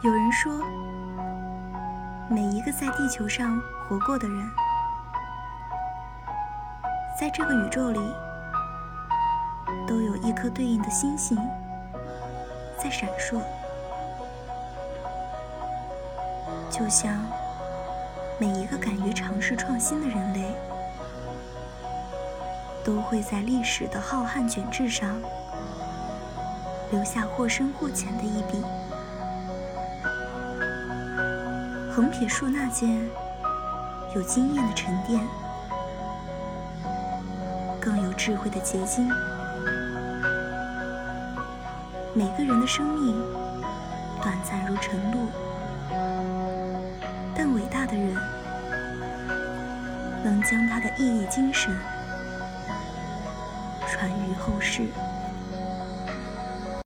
有人说，每一个在地球上活过的人，在这个宇宙里，都有一颗对应的星星在闪烁，就像每一个敢于尝试创新的人类，都会在历史的浩瀚卷帙上留下或深或浅的一笔。横撇竖捺间有经验的沉淀，更有智慧的结晶。每个人的生命短暂如晨露，但伟大的人能将他的毅力精神传于后世。